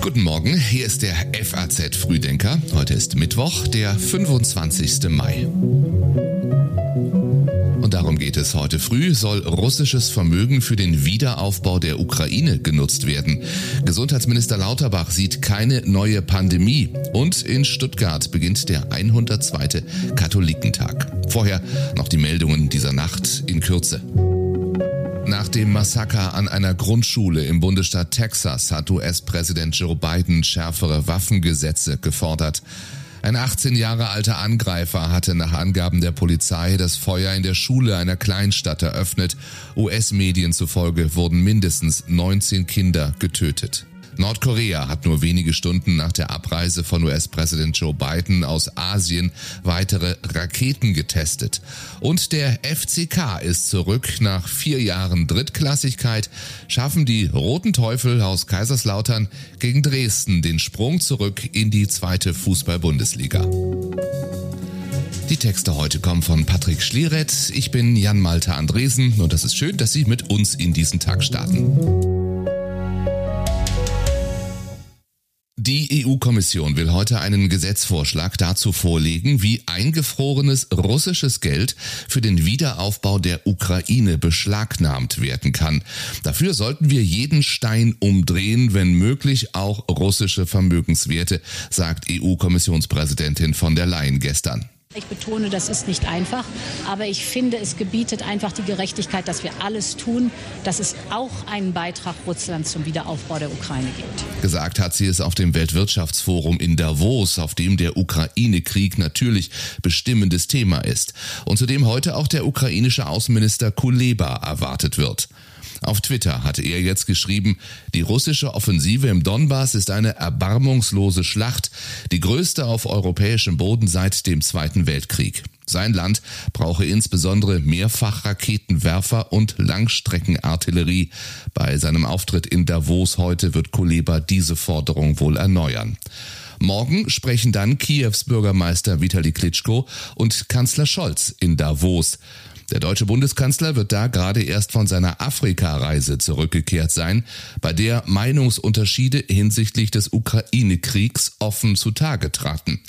Guten Morgen, hier ist der FAZ Frühdenker. Heute ist Mittwoch, der 25. Mai. Und darum geht es heute früh, soll russisches Vermögen für den Wiederaufbau der Ukraine genutzt werden. Gesundheitsminister Lauterbach sieht keine neue Pandemie. Und in Stuttgart beginnt der 102. Katholikentag. Vorher noch die Meldungen dieser Nacht in Kürze. Nach dem Massaker an einer Grundschule im Bundesstaat Texas hat US-Präsident Joe Biden schärfere Waffengesetze gefordert. Ein 18 Jahre alter Angreifer hatte nach Angaben der Polizei das Feuer in der Schule einer Kleinstadt eröffnet. US-Medien zufolge wurden mindestens 19 Kinder getötet. Nordkorea hat nur wenige Stunden nach der Abreise von US-Präsident Joe Biden aus Asien weitere Raketen getestet. Und der FCK ist zurück nach vier Jahren Drittklassigkeit, schaffen die Roten Teufel aus Kaiserslautern gegen Dresden den Sprung zurück in die zweite Fußball-Bundesliga. Die Texte heute kommen von Patrick Schlierett. Ich bin Jan Malte Andresen und es ist schön, dass Sie mit uns in diesen Tag starten. Die EU-Kommission will heute einen Gesetzvorschlag dazu vorlegen, wie eingefrorenes russisches Geld für den Wiederaufbau der Ukraine beschlagnahmt werden kann. Dafür sollten wir jeden Stein umdrehen, wenn möglich auch russische Vermögenswerte, sagt EU-Kommissionspräsidentin von der Leyen gestern. Ich betone, das ist nicht einfach, aber ich finde, es gebietet einfach die Gerechtigkeit, dass wir alles tun, dass es auch einen Beitrag Russlands zum Wiederaufbau der Ukraine gibt. Gesagt hat sie es auf dem Weltwirtschaftsforum in Davos, auf dem der Ukraine-Krieg natürlich bestimmendes Thema ist und zu dem heute auch der ukrainische Außenminister Kuleba erwartet wird. Auf Twitter hatte er jetzt geschrieben, die russische Offensive im Donbass ist eine erbarmungslose Schlacht, die größte auf europäischem Boden seit dem Zweiten Weltkrieg. Sein Land brauche insbesondere Mehrfachraketenwerfer und Langstreckenartillerie. Bei seinem Auftritt in Davos heute wird Kuleba diese Forderung wohl erneuern. Morgen sprechen dann Kiews Bürgermeister Vitali Klitschko und Kanzler Scholz in Davos. Der deutsche Bundeskanzler wird da gerade erst von seiner Afrika-Reise zurückgekehrt sein, bei der Meinungsunterschiede hinsichtlich des Ukraine-Kriegs offen zutage traten.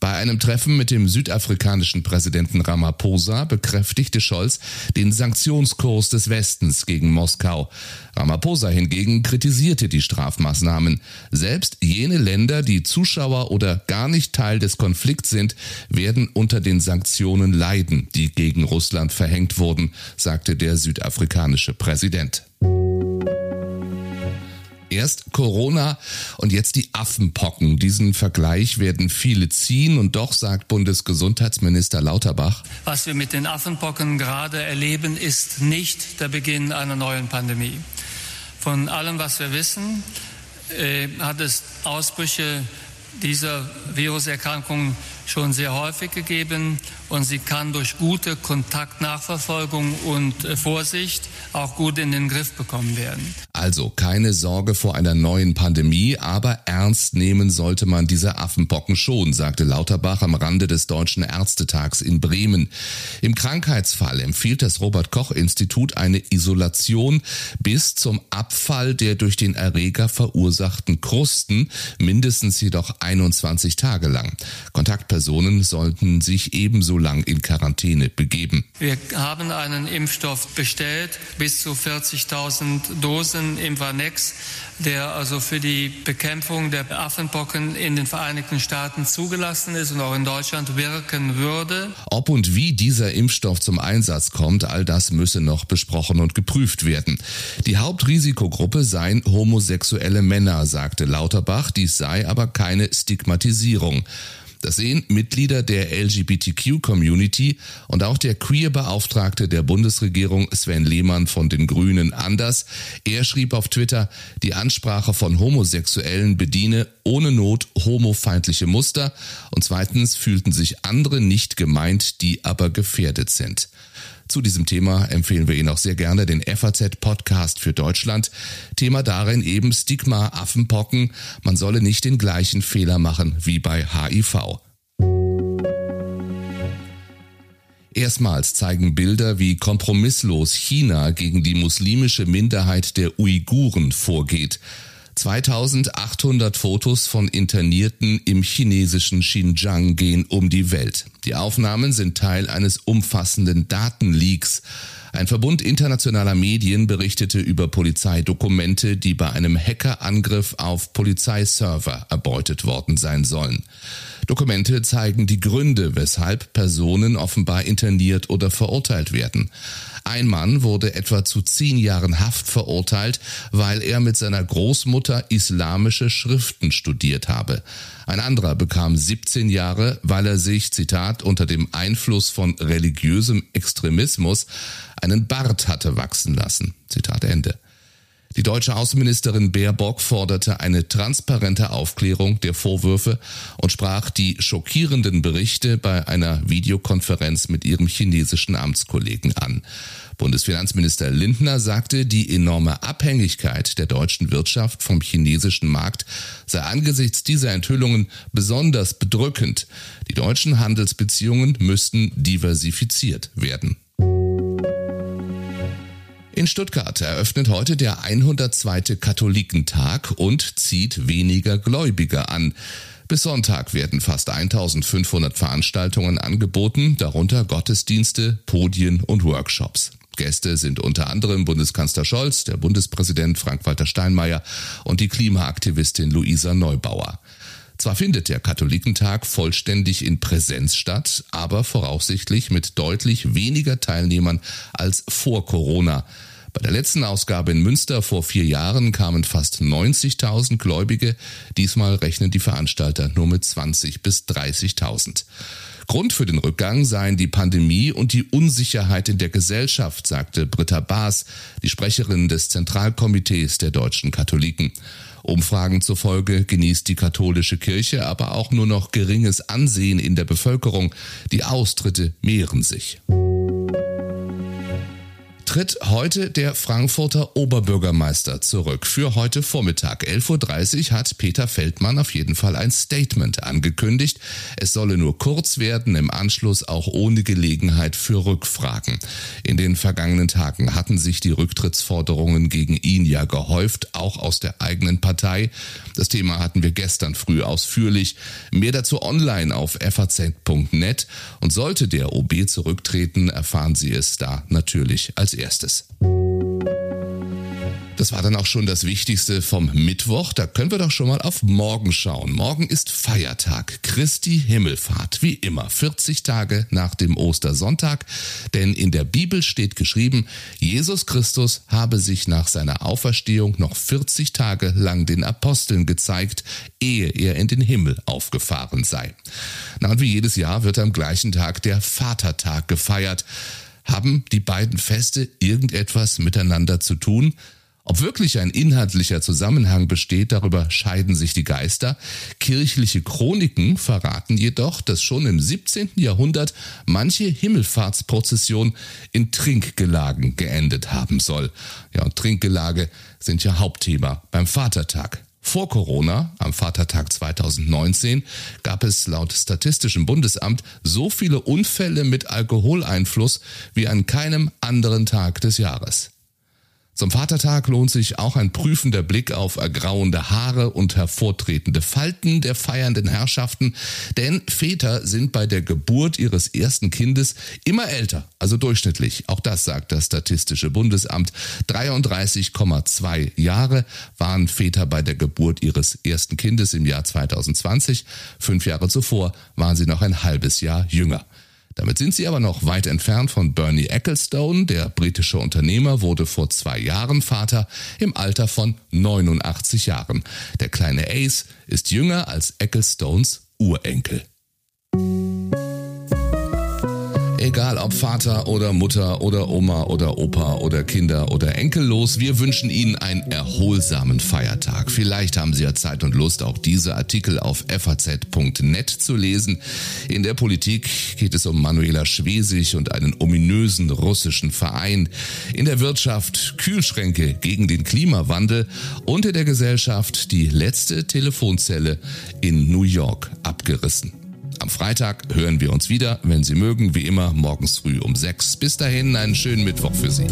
Bei einem Treffen mit dem südafrikanischen Präsidenten Ramaphosa bekräftigte Scholz den Sanktionskurs des Westens gegen Moskau. Ramaphosa hingegen kritisierte die Strafmaßnahmen. Selbst jene Länder, die Zuschauer oder gar nicht Teil des Konflikts sind, werden unter den Sanktionen leiden, die gegen Russland verhängt wurden, sagte der südafrikanische Präsident. Erst Corona und jetzt die Affenpocken. Diesen Vergleich werden viele ziehen und doch sagt Bundesgesundheitsminister Lauterbach. Was wir mit den Affenpocken gerade erleben, ist nicht der Beginn einer neuen Pandemie. Von allem, was wir wissen, äh, hat es Ausbrüche dieser Viruserkrankung schon sehr häufig gegeben und sie kann durch gute Kontaktnachverfolgung und äh, Vorsicht auch gut in den Griff bekommen werden. Also keine Sorge vor einer neuen Pandemie, aber ernst nehmen sollte man diese Affenpocken schon, sagte Lauterbach am Rande des Deutschen Ärztetags in Bremen. Im Krankheitsfall empfiehlt das Robert Koch Institut eine Isolation bis zum Abfall der durch den Erreger verursachten Krusten, mindestens jedoch 21 Tage lang. Kontaktpersonen sollten sich ebenso lang in Quarantäne begeben. Wir haben einen Impfstoff bestellt, bis zu 40.000 Dosen im Vanex, der also für die Bekämpfung der Affenpocken in den Vereinigten Staaten zugelassen ist und auch in Deutschland wirken würde. Ob und wie dieser Impfstoff zum Einsatz kommt, all das müsse noch besprochen und geprüft werden. Die Hauptrisikogruppe seien homosexuelle Männer, sagte Lauterbach, dies sei aber keine Stigmatisierung. Das sehen Mitglieder der LGBTQ-Community und auch der Queer-Beauftragte der Bundesregierung Sven Lehmann von den Grünen anders. Er schrieb auf Twitter, die Ansprache von Homosexuellen bediene ohne Not homofeindliche Muster und zweitens fühlten sich andere nicht gemeint, die aber gefährdet sind. Zu diesem Thema empfehlen wir Ihnen auch sehr gerne den FAZ-Podcast für Deutschland. Thema darin eben Stigma Affenpocken. Man solle nicht den gleichen Fehler machen wie bei HIV. Erstmals zeigen Bilder, wie kompromisslos China gegen die muslimische Minderheit der Uiguren vorgeht. 2800 Fotos von Internierten im chinesischen Xinjiang gehen um die Welt. Die Aufnahmen sind Teil eines umfassenden Datenleaks. Ein Verbund internationaler Medien berichtete über Polizeidokumente, die bei einem Hackerangriff auf Polizeiserver erbeutet worden sein sollen. Dokumente zeigen die Gründe, weshalb Personen offenbar interniert oder verurteilt werden. Ein Mann wurde etwa zu zehn Jahren Haft verurteilt, weil er mit seiner Großmutter islamische Schriften studiert habe. Ein anderer bekam 17 Jahre, weil er sich, Zitat, unter dem Einfluss von religiösem Extremismus einen Bart hatte wachsen lassen. Zitat Ende. Die deutsche Außenministerin Baerbock forderte eine transparente Aufklärung der Vorwürfe und sprach die schockierenden Berichte bei einer Videokonferenz mit ihrem chinesischen Amtskollegen an. Bundesfinanzminister Lindner sagte, die enorme Abhängigkeit der deutschen Wirtschaft vom chinesischen Markt sei angesichts dieser Enthüllungen besonders bedrückend. Die deutschen Handelsbeziehungen müssten diversifiziert werden. In Stuttgart eröffnet heute der 102. Katholikentag und zieht weniger Gläubige an. Bis Sonntag werden fast 1500 Veranstaltungen angeboten, darunter Gottesdienste, Podien und Workshops. Gäste sind unter anderem Bundeskanzler Scholz, der Bundespräsident Frank-Walter Steinmeier und die Klimaaktivistin Luisa Neubauer. Zwar findet der Katholikentag vollständig in Präsenz statt, aber voraussichtlich mit deutlich weniger Teilnehmern als vor Corona. Bei der letzten Ausgabe in Münster vor vier Jahren kamen fast 90.000 Gläubige. Diesmal rechnen die Veranstalter nur mit 20 bis 30.000. Grund für den Rückgang seien die Pandemie und die Unsicherheit in der Gesellschaft, sagte Britta Baas, die Sprecherin des Zentralkomitees der deutschen Katholiken. Umfragen zufolge genießt die katholische Kirche aber auch nur noch geringes Ansehen in der Bevölkerung. Die Austritte mehren sich tritt heute der Frankfurter Oberbürgermeister zurück. Für heute Vormittag 11.30 Uhr hat Peter Feldmann auf jeden Fall ein Statement angekündigt. Es solle nur kurz werden, im Anschluss auch ohne Gelegenheit für Rückfragen. In den vergangenen Tagen hatten sich die Rücktrittsforderungen gegen ihn ja gehäuft, auch aus der eigenen Partei. Das Thema hatten wir gestern früh ausführlich. Mehr dazu online auf faz.net. Und sollte der OB zurücktreten, erfahren Sie es da natürlich als erstes. Das war dann auch schon das Wichtigste vom Mittwoch. Da können wir doch schon mal auf morgen schauen. Morgen ist Feiertag, Christi Himmelfahrt, wie immer, 40 Tage nach dem Ostersonntag. Denn in der Bibel steht geschrieben, Jesus Christus habe sich nach seiner Auferstehung noch 40 Tage lang den Aposteln gezeigt, ehe er in den Himmel aufgefahren sei. Na und wie jedes Jahr wird am gleichen Tag der Vatertag gefeiert. Haben die beiden Feste irgendetwas miteinander zu tun? Ob wirklich ein inhaltlicher Zusammenhang besteht, darüber scheiden sich die Geister. Kirchliche Chroniken verraten jedoch, dass schon im 17. Jahrhundert manche Himmelfahrtsprozession in Trinkgelagen geendet haben soll. Ja, und Trinkgelage sind ja Hauptthema beim Vatertag. Vor Corona, am Vatertag 2019, gab es laut Statistischem Bundesamt so viele Unfälle mit Alkoholeinfluss wie an keinem anderen Tag des Jahres. Zum Vatertag lohnt sich auch ein prüfender Blick auf ergrauende Haare und hervortretende Falten der feiernden Herrschaften, denn Väter sind bei der Geburt ihres ersten Kindes immer älter, also durchschnittlich. Auch das sagt das Statistische Bundesamt. 33,2 Jahre waren Väter bei der Geburt ihres ersten Kindes im Jahr 2020. Fünf Jahre zuvor waren sie noch ein halbes Jahr jünger. Damit sind sie aber noch weit entfernt von Bernie Ecclestone. Der britische Unternehmer wurde vor zwei Jahren Vater im Alter von 89 Jahren. Der kleine Ace ist jünger als Ecclestones Urenkel. Egal ob Vater oder Mutter oder Oma oder Opa oder Kinder oder Enkellos, wir wünschen Ihnen einen erholsamen Feiertag. Vielleicht haben Sie ja Zeit und Lust, auch diese Artikel auf faz.net zu lesen. In der Politik geht es um Manuela Schwesig und einen ominösen russischen Verein. In der Wirtschaft Kühlschränke gegen den Klimawandel und in der Gesellschaft die letzte Telefonzelle in New York abgerissen. Am Freitag hören wir uns wieder, wenn Sie mögen, wie immer morgens früh um sechs. Bis dahin einen schönen Mittwoch für Sie.